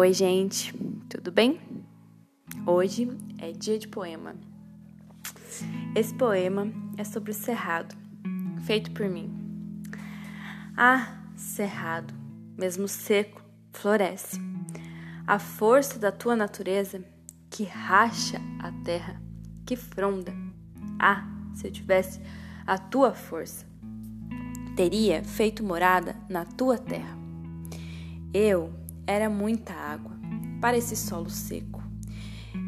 Oi, gente, tudo bem? Hoje é dia de poema. Esse poema é sobre o cerrado, feito por mim. Ah, cerrado, mesmo seco, floresce. A força da tua natureza que racha a terra, que fronda. Ah, se eu tivesse a tua força, teria feito morada na tua terra. Eu era muita água para esse solo seco.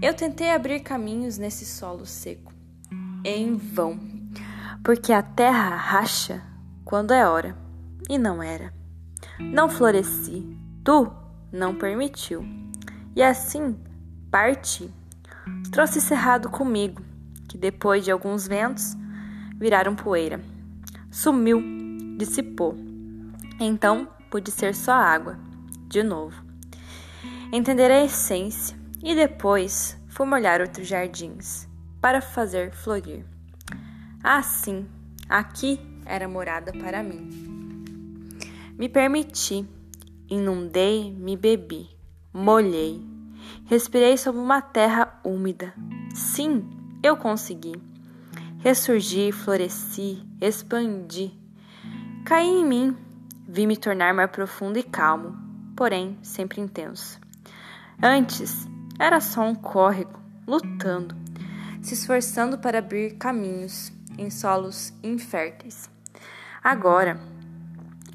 Eu tentei abrir caminhos nesse solo seco, em vão, porque a terra racha quando é hora, e não era. Não floresci, tu não permitiu, e assim parti. Trouxe cerrado comigo, que depois de alguns ventos viraram poeira. Sumiu, dissipou. Então pude ser só água de novo. Entender a essência e depois fui molhar outros jardins para fazer florir. Assim, aqui era morada para mim. Me permiti, inundei, me bebi, molhei, respirei sobre uma terra úmida. Sim, eu consegui. Ressurgi, floresci, expandi. Caí em mim, vi me tornar mais profundo e calmo porém sempre intenso. Antes, era só um córrego, lutando, se esforçando para abrir caminhos em solos inférteis. Agora,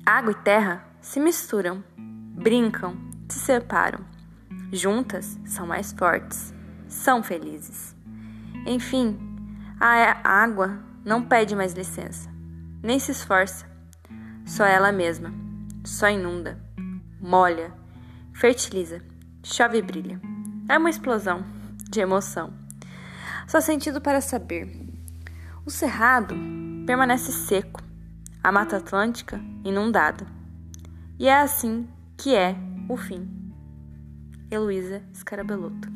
água e terra se misturam, brincam, se separam. Juntas são mais fortes, são felizes. Enfim, a água não pede mais licença, nem se esforça, só ela mesma, só inunda molha, fertiliza, chove e brilha. É uma explosão de emoção. Só sentido para saber. O cerrado permanece seco, a Mata Atlântica inundada. E é assim que é o fim. Heloísa Scarabelotto